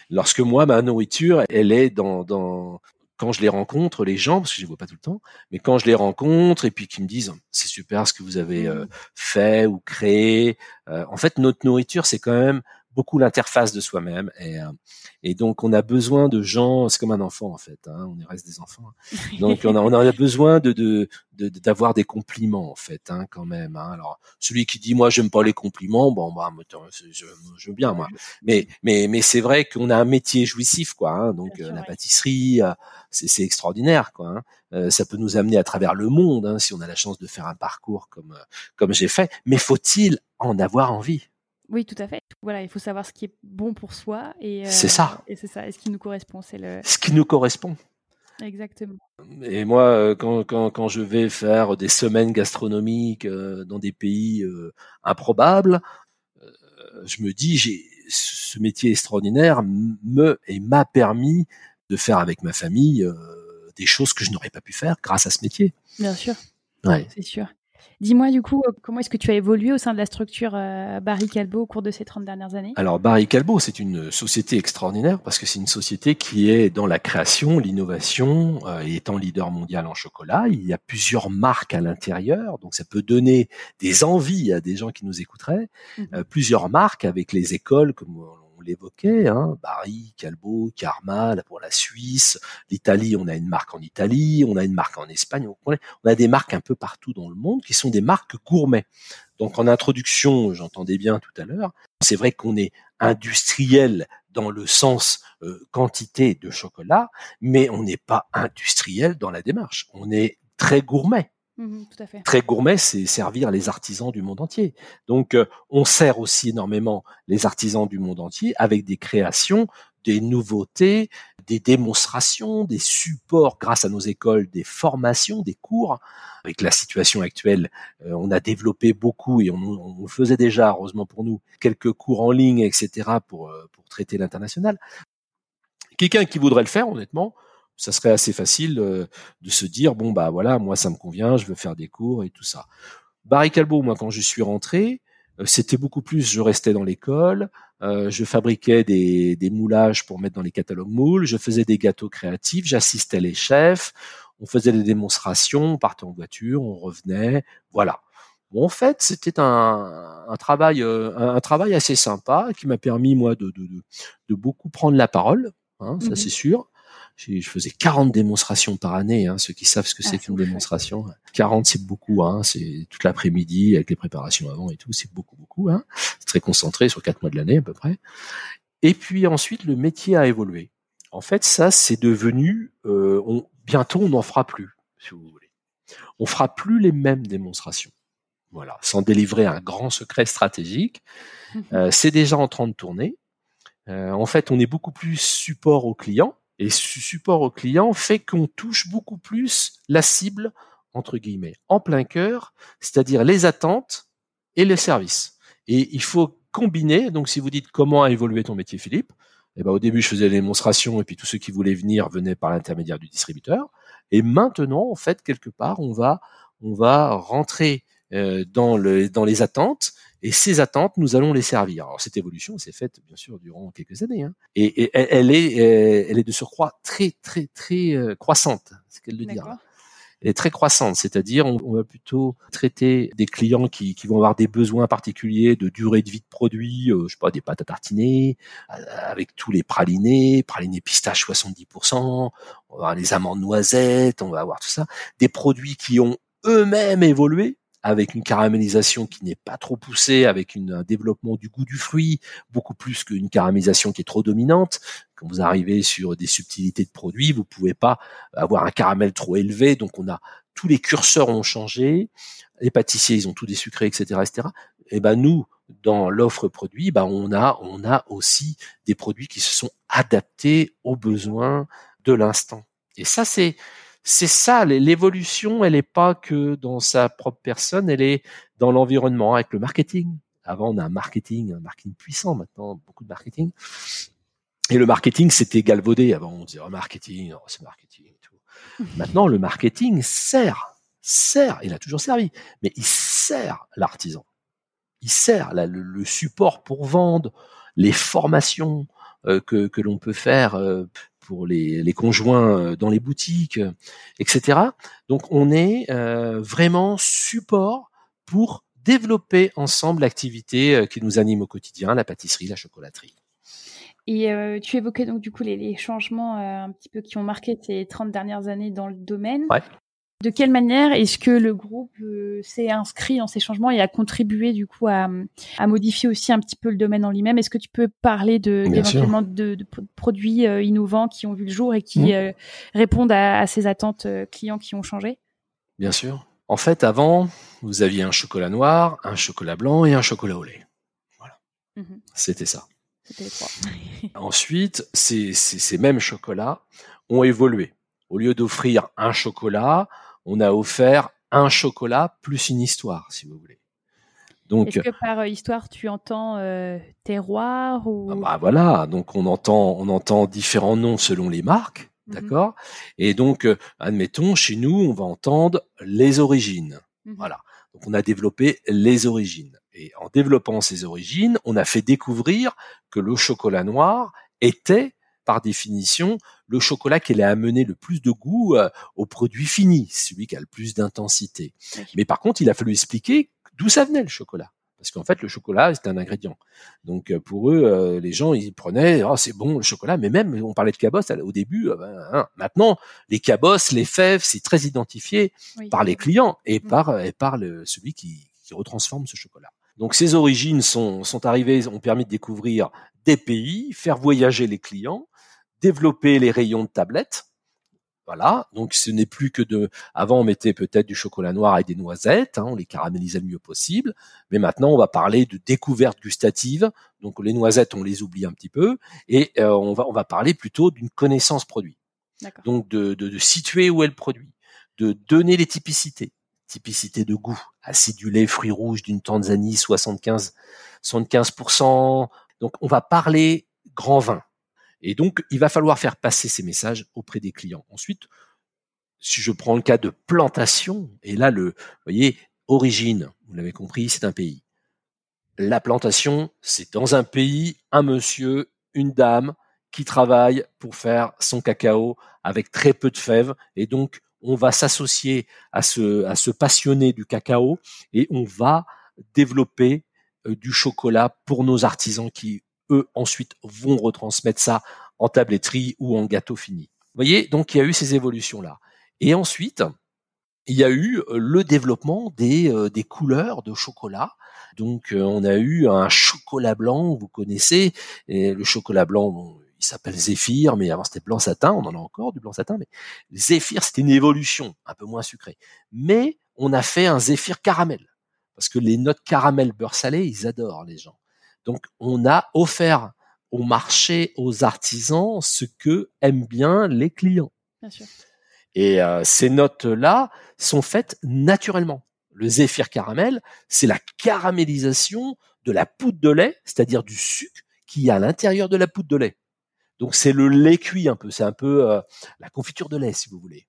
Lorsque moi, ma nourriture, elle est dans, dans quand je les rencontre, les gens, parce que je les vois pas tout le temps, mais quand je les rencontre et puis qu'ils me disent c'est super ce que vous avez mmh. fait ou créé, en fait notre nourriture c'est quand même beaucoup l'interface de soi-même et, euh, et donc on a besoin de gens c'est comme un enfant en fait hein, on reste des enfants hein. (laughs) donc on a, on a besoin de d'avoir de, des compliments en fait hein, quand même hein. alors celui qui dit moi j'aime pas les compliments bon bah je, je veux bien moi mais mais mais c'est vrai qu'on a un métier jouissif quoi donc euh, la pâtisserie euh, c'est extraordinaire quoi hein. ça peut nous amener à travers le monde si on a la chance de faire un parcours comme comme j'ai fait mais faut-il en avoir envie? Oui, tout à fait. Voilà, il faut savoir ce qui est bon pour soi et c'est ça. Et c'est ça. Et ce qui nous correspond, c'est le. Ce qui nous correspond. Exactement. Et moi, euh, quand, quand, quand je vais faire des semaines gastronomiques euh, dans des pays euh, improbables, je me dis, j'ai ce métier extraordinaire me et m'a permis de faire avec ma famille des choses que je n'aurais pas pu faire grâce à ce métier. Bien sûr. Ouais. C'est sûr. Dis-moi du coup, euh, comment est-ce que tu as évolué au sein de la structure euh, Barry Calbo au cours de ces 30 dernières années? Alors Barry Calbo, c'est une société extraordinaire parce que c'est une société qui est dans la création, l'innovation euh, et étant leader mondial en chocolat. Il y a plusieurs marques à l'intérieur, donc ça peut donner des envies à des gens qui nous écouteraient. Mmh. plusieurs marques avec les écoles comme on l'évoquait, hein, Bari, Calbo, Karma, pour la Suisse, l'Italie, on a une marque en Italie, on a une marque en Espagne, on a des marques un peu partout dans le monde qui sont des marques gourmets. Donc en introduction, j'entendais bien tout à l'heure, c'est vrai qu'on est industriel dans le sens euh, quantité de chocolat, mais on n'est pas industriel dans la démarche. On est très gourmet. Mmh Très gourmet, c'est servir les artisans du monde entier. Donc, euh, on sert aussi énormément les artisans du monde entier avec des créations, des nouveautés, des démonstrations, des supports grâce à nos écoles, des formations, des cours. Avec la situation actuelle, euh, on a développé beaucoup et on, faisait déjà, heureusement pour nous, quelques cours en ligne, etc. pour, euh, pour traiter l'international. Quelqu'un qui voudrait le faire, honnêtement, ça serait assez facile euh, de se dire bon bah voilà moi ça me convient je veux faire des cours et tout ça. Barry Calbo, moi, quand je suis rentré, euh, c'était beaucoup plus, je restais dans l'école, euh, je fabriquais des, des, moulages pour mettre dans les catalogues moules, je faisais des gâteaux créatifs, j'assistais les chefs, on faisait des démonstrations, on partait en voiture, on revenait, voilà. Bon, en fait, c'était un, un, travail, euh, un, travail assez sympa qui m'a permis moi de, de, de, de, beaucoup prendre la parole, hein, ça mmh c'est sûr je faisais 40 démonstrations par année, hein, ceux qui savent ce que ah, c'est qu'une démonstration. 40, c'est beaucoup, hein, c'est toute l'après-midi avec les préparations avant et tout, c'est beaucoup, beaucoup. Hein. C'est très concentré sur quatre mois de l'année à peu près. Et puis ensuite, le métier a évolué. En fait, ça, c'est devenu, euh, on, bientôt, on n'en fera plus, si vous voulez. On fera plus les mêmes démonstrations. Voilà, sans délivrer un grand secret stratégique. Mmh (laughs) euh, c'est déjà en train de tourner. Euh, en fait, on est beaucoup plus support aux clients et ce support au client fait qu'on touche beaucoup plus la cible, entre guillemets, en plein cœur, c'est-à-dire les attentes et le service. Et il faut combiner, donc si vous dites comment a évolué ton métier Philippe, eh ben, au début je faisais des démonstrations et puis tous ceux qui voulaient venir venaient par l'intermédiaire du distributeur. Et maintenant, en fait, quelque part, on va, on va rentrer euh, dans, le, dans les attentes et ces attentes, nous allons les servir. Alors cette évolution s'est faite bien sûr durant quelques années, hein. et, elle est, euh, elle est de surcroît très très très euh, croissante, c'est qu'elle le dire. Elle est très croissante, c'est-à-dire on, va plutôt traiter des clients qui, qui, vont avoir des besoins particuliers de durée de vie de produit, euh, je sais pas, des pâtes à tartiner, avec tous les pralinés, pralinés pistache 70%, on va avoir les amandes noisettes, on va avoir tout ça, des produits qui ont eux-mêmes évolué, avec une caramélisation qui n'est pas trop poussée, avec une, un développement du goût du fruit, beaucoup plus qu'une caramélisation qui est trop dominante. Quand vous arrivez sur des subtilités de produits, vous pouvez pas avoir un caramel trop élevé. Donc on a tous les curseurs ont changé, les pâtissiers ils ont tous des sucrés, etc., etc. Et ben nous, dans l'offre produit, ben on a on a aussi des produits qui se sont adaptés aux besoins de l'instant. Et ça c'est c'est ça, l'évolution, elle n'est pas que dans sa propre personne, elle est dans l'environnement, avec le marketing. Avant, on a un marketing, un marketing puissant, maintenant, beaucoup de marketing. Et le marketing, c'était galvaudé. Avant, on disait, oh, marketing, oh, c'est marketing. Tout. (laughs) Maintenant, le marketing sert, sert, il a toujours servi, mais il sert l'artisan. Il sert le, support pour vendre, les formations euh, que, que l'on peut faire euh, pour les, les, conjoints euh, dans les boutiques, euh, etc. Donc on est euh, vraiment support pour développer ensemble l'activité qui nous anime au quotidien, la pâtisserie, la chocolaterie. Et tu évoquais donc du coup les, les changements un petit peu qui ont marqué ces 30 dernières années dans le domaine. Ouais. De quelle manière est-ce que le groupe euh, s'est inscrit dans ces changements et a contribué du coup à, à modifier aussi un petit peu le domaine en lui-même? Est-ce que tu peux parler de, éventuellement de, de, produits euh, innovants qui ont vu le jour et qui mmh. euh, répondent à, à, ces attentes clients qui ont changé? Bien sûr. En fait, avant, vous aviez un chocolat noir, un chocolat blanc et un chocolat au lait. Voilà. Mmh C'était ça. C'était les trois. (laughs) Ensuite, ces, ces, ces mêmes chocolats ont évolué. Au lieu d'offrir un chocolat, on a offert un chocolat plus une histoire, si vous voulez. Donc, est-ce que par euh, histoire tu entends euh, terroir ou ah bah voilà, donc on entend on entend différents noms selon les marques, mhm. d'accord? Et donc euh, admettons chez nous on va entendre les origines, mhm. voilà. Donc on a développé les origines et en développant ces origines, on a fait découvrir que le chocolat noir était par définition le chocolat qui allait amener le plus de goût euh, au produit fini, celui qui a le plus d'intensité. Mais par contre, il a fallu expliquer d'où ça venait le chocolat. Parce qu'en fait, le chocolat, c'est un ingrédient. Donc euh, pour eux, euh, les gens, ils prenaient, oh, c'est bon le chocolat, mais même, on parlait de cabosse au début, ben, hein, maintenant, les cabosses, les fèves, c'est très identifié par les clients et mm. par, et par le, celui qui, qui retransforme ce chocolat. Donc ces origines sont, sont arrivées, ont permis de découvrir des pays, faire voyager les clients, développer les rayons de tablettes. Voilà, donc ce n'est plus que de. Avant, on mettait peut-être du chocolat noir et des noisettes, hein, on les caramélisait le mieux possible. Mais maintenant, on va parler de découverte gustative. Donc les noisettes, on les oublie un petit peu, et euh, on va on va parler plutôt d'une connaissance produit. Donc de, de, de situer où est le produit, de donner les typicités, typicité de goût, acidulé, fruits rouges d'une Tanzanie, 75 75%. Donc on va parler grand vin. Et donc, il va falloir faire passer ces messages auprès des clients. Ensuite, si je prends le cas de plantation, et là, le, vous voyez, origine, vous l'avez compris, c'est un pays. La plantation, c'est dans un pays, un monsieur, une dame qui travaille pour faire son cacao avec très peu de fèves et donc on va s'associer à ce, à ce passionné du cacao et on va développer euh, du chocolat pour nos artisans qui, eux, ensuite vont retransmettre ça en tabletterie ou en gâteau fini. Vous voyez, donc il y a eu ces évolutions-là. Et ensuite, il y a eu euh, le développement des, euh, des couleurs de chocolat. Donc euh, on a eu un chocolat blanc, vous connaissez, et le chocolat blanc, il s'appelle Zéphyr, mais avant c'était blanc satin, on en a encore du blanc satin, mais Zéphyr c'était une évolution, un peu moins sucrée. Mais on a fait un Zéphyr caramel, parce que les notes caramel beurre salé, ils adorent les gens. Donc on a offert au marché, aux artisans, ce que aiment bien les clients. Bien sûr. Et euh, ces notes-là sont faites naturellement. Le zéphyr caramel, c'est la caramélisation de la poudre de lait, c'est-à-dire du sucre qui est à l'intérieur de la poudre de lait. Donc c'est le lait cuit un peu, c'est un peu euh, la confiture de lait si vous voulez.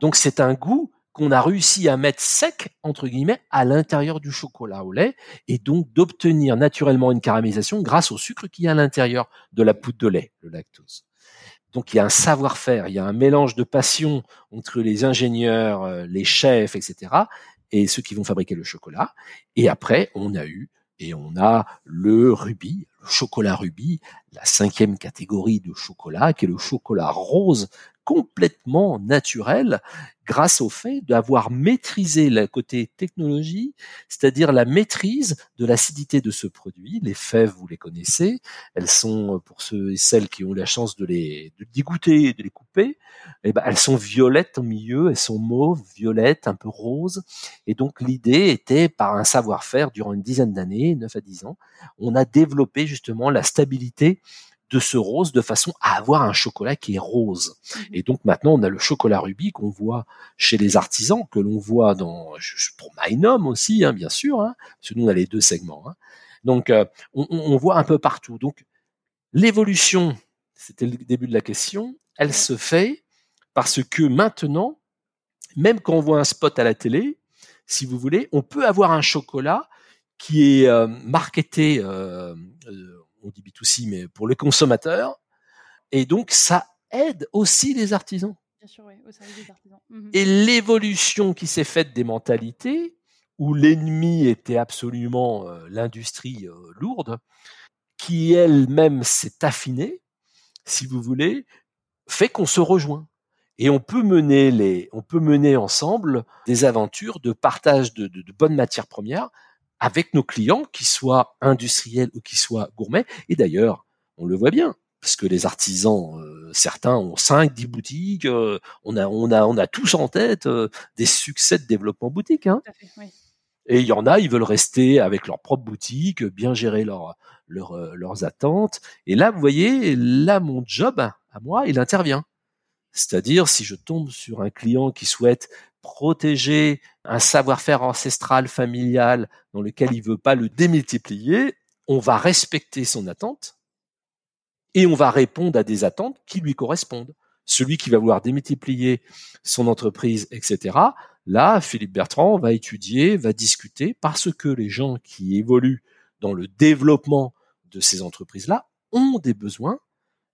Donc c'est un goût qu'on a réussi à mettre sec entre guillemets à l'intérieur du chocolat au lait et donc d'obtenir naturellement une caramélisation grâce au sucre qui est à l'intérieur de la poudre de lait, le lactose. Donc il y a un savoir-faire, il y a un mélange de passion entre les ingénieurs, euh, les chefs, etc., et ceux qui vont fabriquer le chocolat. Et après, on a eu et on a le rubis, chocolat rubis, la cinquième catégorie de chocolat, qui est le chocolat rose complètement naturel grâce au fait d'avoir maîtrisé le côté technologie, c'est-à-dire la maîtrise de l'acidité de ce produit. Les fèves, vous les connaissez, elles sont, pour ceux et celles qui ont la chance de les de dégoûter et de les couper, eh ben, elles sont violettes au milieu, elles sont mauves, violettes, un peu roses. Et donc l'idée était, par un savoir-faire durant une dizaine d'années, 9 à 10 ans, on a développé justement la stabilité de ce rose de façon à avoir un chocolat qui est rose. Mhm. Et donc maintenant, on a le chocolat rubis qu'on voit chez les artisans, que l'on voit dans pour Mainom aussi, hein, bien sûr, hein, parce que nous on a les deux segments. Hein. Donc euh, on, voit un peu partout. Donc l'évolution, c'était le début de la question, elle se fait parce que maintenant, même quand on voit un spot à la télé, si vous voulez, on peut avoir un chocolat qui est euh, marketé euh, on dit B2C, mais pour les consommateurs. Et donc, ça aide aussi les artisans. Bien sûr, oui, au service des artisans. Mhm. Et l'évolution qui s'est faite des mentalités, où l'ennemi était absolument euh, l'industrie euh, lourde, qui elle-même s'est affinée, si vous voulez, fait qu'on se rejoint. Et on peut mener les, on peut mener ensemble des aventures de partage de, de bonnes matières premières avec nos clients, qu'ils soient industriels ou qu'ils soient gourmets. Et d'ailleurs, on le voit bien, parce que les artisans, euh, certains ont 5, 10 boutiques, euh, on, a, on, a, on a tous en tête euh, des succès de développement boutique. Hein. Et il y en a, ils veulent rester avec leur propre boutique, bien gérer leur, leur, leurs attentes. Et là, vous voyez, là, mon job, à moi, il intervient. C'est-à-dire, si je tombe sur un client qui souhaite protéger un savoir-faire ancestral, familial, dans lequel il veut pas le démultiplier, on va respecter son attente et on va répondre à des attentes qui lui correspondent. Celui qui va vouloir démultiplier son entreprise, etc. Là, Philippe Bertrand va étudier, va discuter, parce que les gens qui évoluent dans le développement de ces entreprises-là ont des besoins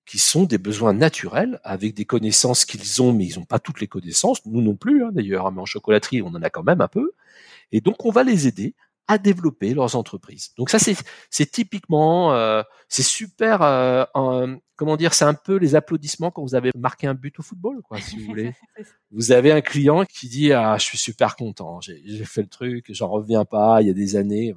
qui sont des besoins naturels avec des connaissances qu'ils ont, mais ils n'ont pas toutes les connaissances, nous non plus hein, d'ailleurs, hein, mais en chocolaterie on en a quand même un peu, et donc on va les aider à développer leurs entreprises. Donc ça c'est typiquement euh, c'est super euh, comment dire c'est un peu les applaudissements quand vous avez marqué un but au football quoi si vous voulez. (laughs) vous avez un client qui dit ah je suis super content j'ai fait le truc j'en reviens pas il y a des années.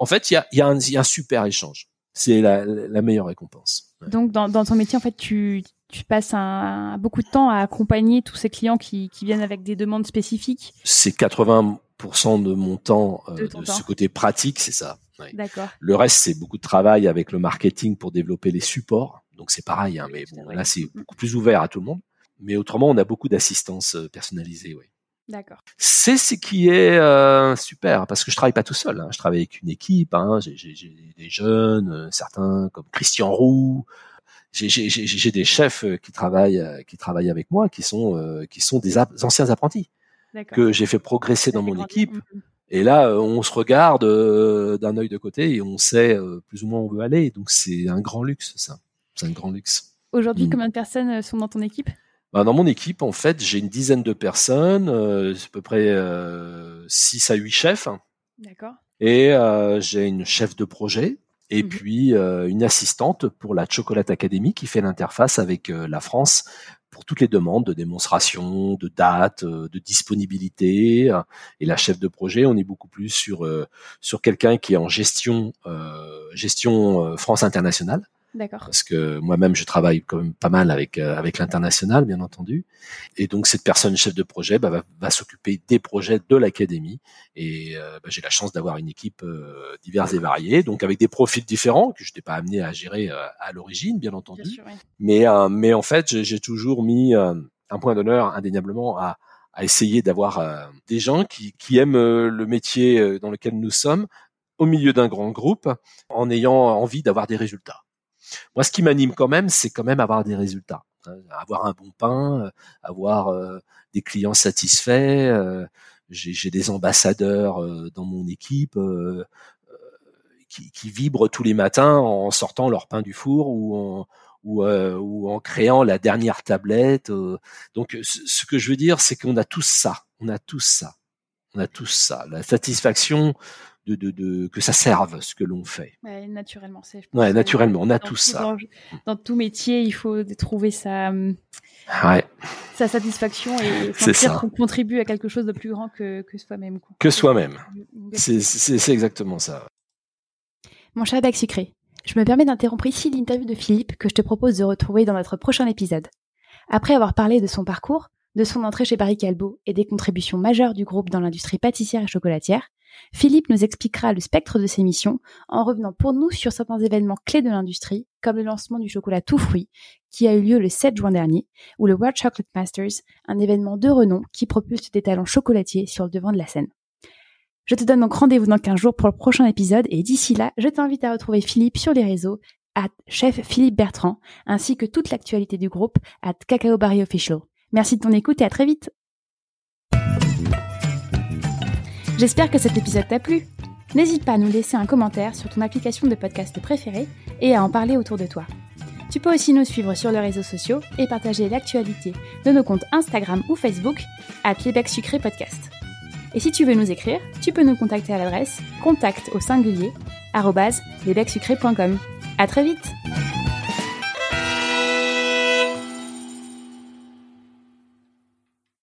En fait il y a il y a un, il y a un super échange c'est la, la, meilleure récompense. Donc dans, dans ton métier, en fait, tu, tu passes un, beaucoup de temps à accompagner tous ces clients qui, qui viennent avec des demandes spécifiques. C'est 80% de mon temps, euh, de, ce côté pratique, c'est ça. D'accord. Le reste, c'est beaucoup de travail avec le marketing pour développer les supports. Donc c'est pareil, hein, mais bon, là c'est beaucoup plus ouvert à tout le monde. Mais autrement, on a beaucoup d'assistance euh, personnalisée, oui. D'accord. C'est ce qui est euh, super parce que je travaille pas tout seul. Hein. Je travaille avec une équipe. Hein. J'ai des jeunes, euh, certains comme Christian Roux. J'ai des chefs euh, qui travaillent qui travaillent avec moi, qui sont qui sont des anciens apprentis que j'ai fait progresser dans mon équipe. Et là, on se regarde d'un œil de côté et on sait plus ou moins où on veut aller. Donc c'est un grand luxe, ça. C'est un grand luxe. Aujourd'hui, mm. combien de personnes sont dans ton équipe? Bah, Dans mon équipe, en fait, j'ai une dizaine de personnes, euh, à peu près 6 à 8 chefs. D'accord. Et j'ai une chef de projet et mmh puis une assistante pour la Chocolate Academy qui fait l'interface avec la France pour toutes les demandes de démonstration, de date, de disponibilité. Et la chef de projet, on est beaucoup plus sur sur quelqu'un qui est en gestion gestion France internationale. Parce que moi-même, je travaille quand même pas mal avec euh, avec l'international, bien entendu. Et donc cette personne chef de projet bah, va, va s'occuper des projets de l'académie. Et euh, bah, j'ai la chance d'avoir une équipe euh, diverse et variée, donc avec des profils différents que je n'étais pas amené à gérer à l'origine, bien entendu. Mais mais en fait, j'ai toujours mis un point d'honneur indéniablement à à essayer d'avoir des gens qui, qui aiment le métier dans lequel nous sommes au milieu d'un grand groupe en ayant envie d'avoir des résultats. Moi, ce qui m'anime quand même, c'est quand même avoir des résultats, hein, avoir un bon pain, euh, avoir euh, des clients satisfaits. Euh, j'ai des ambassadeurs dans mon équipe qui, qui, vibrent tous les matins en sortant leur pain du four ou en, ou, ou en créant la dernière tablette. Donc, ce que je veux dire, c'est qu'on a tous ça. On a tous ça. On a tous ça. La satisfaction de, de, de, que ça serve ce que l'on fait. Ouais, naturellement, c'est. Ouais, naturellement, on a tout ça. Dans, tout métier, il faut trouver sa, ouais. sa satisfaction et (laughs) sentir qu'on contribue à quelque chose de plus grand que, que soi-même. Que soi-même. C'est exactement ça. Mon cher Bec Sucré, je me permets d'interrompre ici l'interview de Philippe que je te propose de retrouver dans notre prochain épisode. Après avoir parlé de son parcours, de son entrée chez Barry Calbo et des contributions majeures du groupe dans l'industrie pâtissière et chocolatière, Philippe nous expliquera le spectre de ses missions en revenant pour nous sur certains événements clés de l'industrie, comme le lancement du chocolat tout fruit, qui a eu lieu le 7 juin dernier, ou le World Chocolate Masters, un événement de renom qui propulse des talents chocolatiers sur le devant de la scène. Je te donne donc rendez-vous dans 15 jours pour le prochain épisode et d'ici là, je t'invite à retrouver Philippe sur les réseaux à chef Philippe Bertrand, ainsi que toute l'actualité du groupe à Cacao Barry Official. Merci de ton écoute et à très vite! J'espère que cet épisode t'a plu. N'hésite pas à nous laisser un commentaire sur ton application de podcast préférée et à en parler autour de toi. Tu peux aussi nous suivre sur les réseaux sociaux et partager l'actualité de nos comptes Instagram ou Facebook à Sucré Podcast. Et si tu veux nous écrire, tu peux nous contacter à l'adresse contact au singulier À très vite